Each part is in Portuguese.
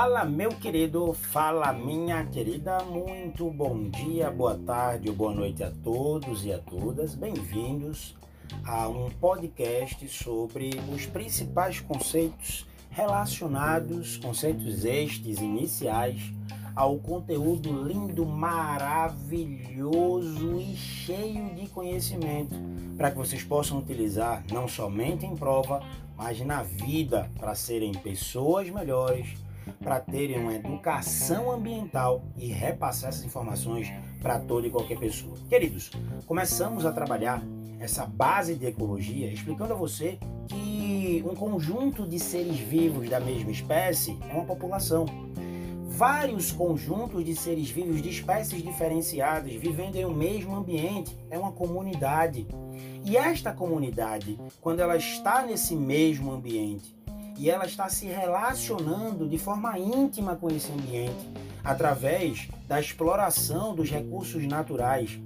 Fala, meu querido, fala, minha querida, muito bom dia, boa tarde boa noite a todos e a todas. Bem-vindos a um podcast sobre os principais conceitos relacionados, conceitos estes iniciais, ao conteúdo lindo, maravilhoso e cheio de conhecimento para que vocês possam utilizar não somente em prova, mas na vida para serem pessoas melhores para terem uma educação ambiental e repassar essas informações para toda e qualquer pessoa. Queridos, começamos a trabalhar essa base de ecologia explicando a você que um conjunto de seres vivos da mesma espécie é uma população. Vários conjuntos de seres vivos de espécies diferenciadas vivendo em um mesmo ambiente é uma comunidade. E esta comunidade, quando ela está nesse mesmo ambiente, e ela está se relacionando de forma íntima com esse ambiente através da exploração dos recursos naturais.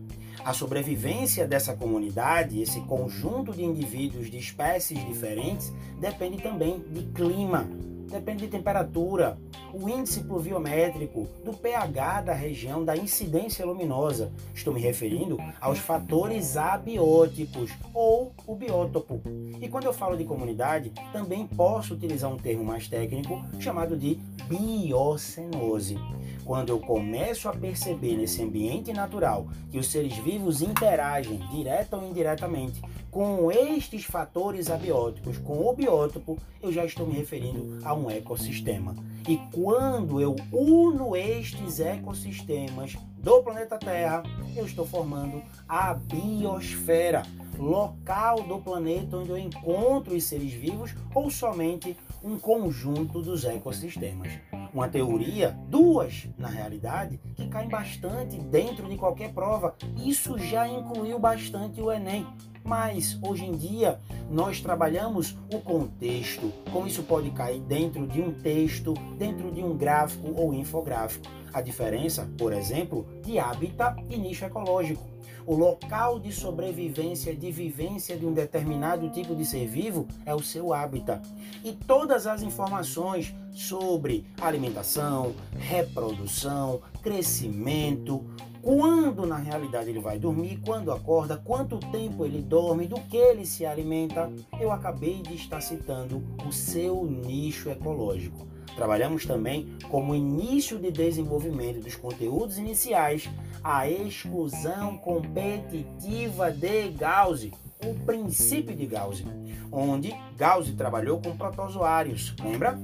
A sobrevivência dessa comunidade, esse conjunto de indivíduos de espécies diferentes, depende também de clima, depende de temperatura, o índice pluviométrico, do pH da região, da incidência luminosa. Estou me referindo aos fatores abióticos ou o biótopo. E quando eu falo de comunidade, também posso utilizar um termo mais técnico chamado de biocenose. Quando eu começo a perceber nesse ambiente natural que os seres vivos interagem direta ou indiretamente com estes fatores abióticos, com o biótopo, eu já estou me referindo a um ecossistema. E quando eu uno estes ecossistemas do planeta Terra, eu estou formando a biosfera, local do planeta onde eu encontro os seres vivos ou somente um conjunto dos ecossistemas. Uma teoria, duas na realidade, que caem bastante dentro de qualquer prova. Isso já incluiu bastante o Enem. Mas hoje em dia nós trabalhamos o contexto, como isso pode cair dentro de um texto, dentro de um gráfico ou infográfico. A diferença, por exemplo, de hábitat e nicho ecológico. O local de sobrevivência, de vivência de um determinado tipo de ser vivo é o seu hábitat. E todas as informações sobre alimentação, reprodução, crescimento, quando na realidade ele vai dormir, quando acorda, quanto tempo ele dorme, do que ele se alimenta, eu acabei de estar citando o seu nicho ecológico. Trabalhamos também como início de desenvolvimento dos conteúdos iniciais a exclusão competitiva de Gauss, o princípio de Gauss, onde Gauss trabalhou com protozoários, lembra?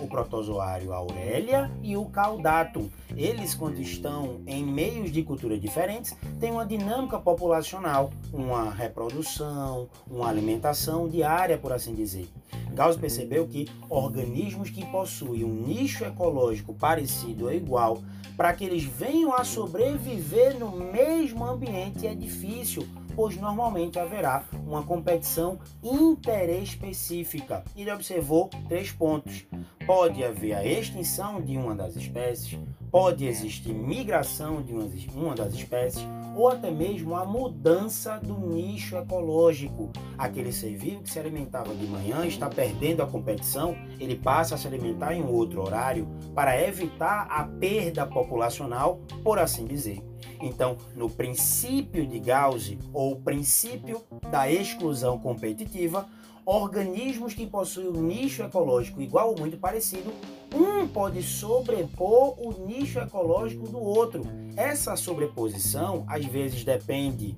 O protozoário Aurelia e o Caudatum. Eles, quando estão em meios de cultura diferentes, têm uma dinâmica populacional, uma reprodução, uma alimentação diária, por assim dizer. Gauss percebeu que organismos que possuem um nicho ecológico parecido ou igual, para que eles venham a sobreviver no mesmo ambiente é difícil pois normalmente haverá uma competição interespecífica. Ele observou três pontos. Pode haver a extinção de uma das espécies, pode existir migração de uma das espécies, ou até mesmo a mudança do nicho ecológico. Aquele ser vivo que se alimentava de manhã está perdendo a competição, ele passa a se alimentar em outro horário para evitar a perda populacional, por assim dizer. Então, no princípio de Gauss, ou princípio da exclusão competitiva, organismos que possuem um nicho ecológico igual ou muito parecido, um pode sobrepor o nicho ecológico do outro. Essa sobreposição às vezes depende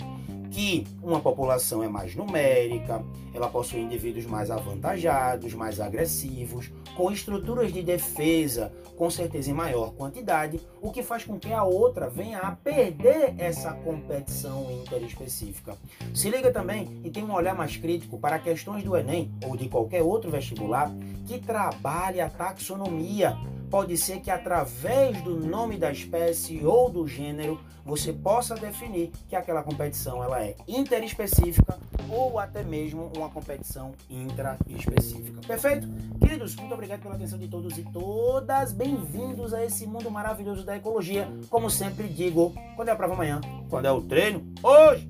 que uma população é mais numérica, ela possui indivíduos mais avantajados, mais agressivos, com estruturas de defesa com certeza em maior quantidade, o que faz com que a outra venha a perder essa competição interespecífica. Se liga também e tem um olhar mais crítico para questões do Enem ou de qualquer outro vestibular que trabalhe a taxonomia pode ser que através do nome da espécie ou do gênero você possa definir que aquela competição ela é interespecífica ou até mesmo uma competição intraespecífica. Perfeito? Queridos, muito obrigado pela atenção de todos e todas. Bem-vindos a esse mundo maravilhoso da ecologia. Como sempre digo, quando é a prova amanhã? Quando é o treino? Hoje!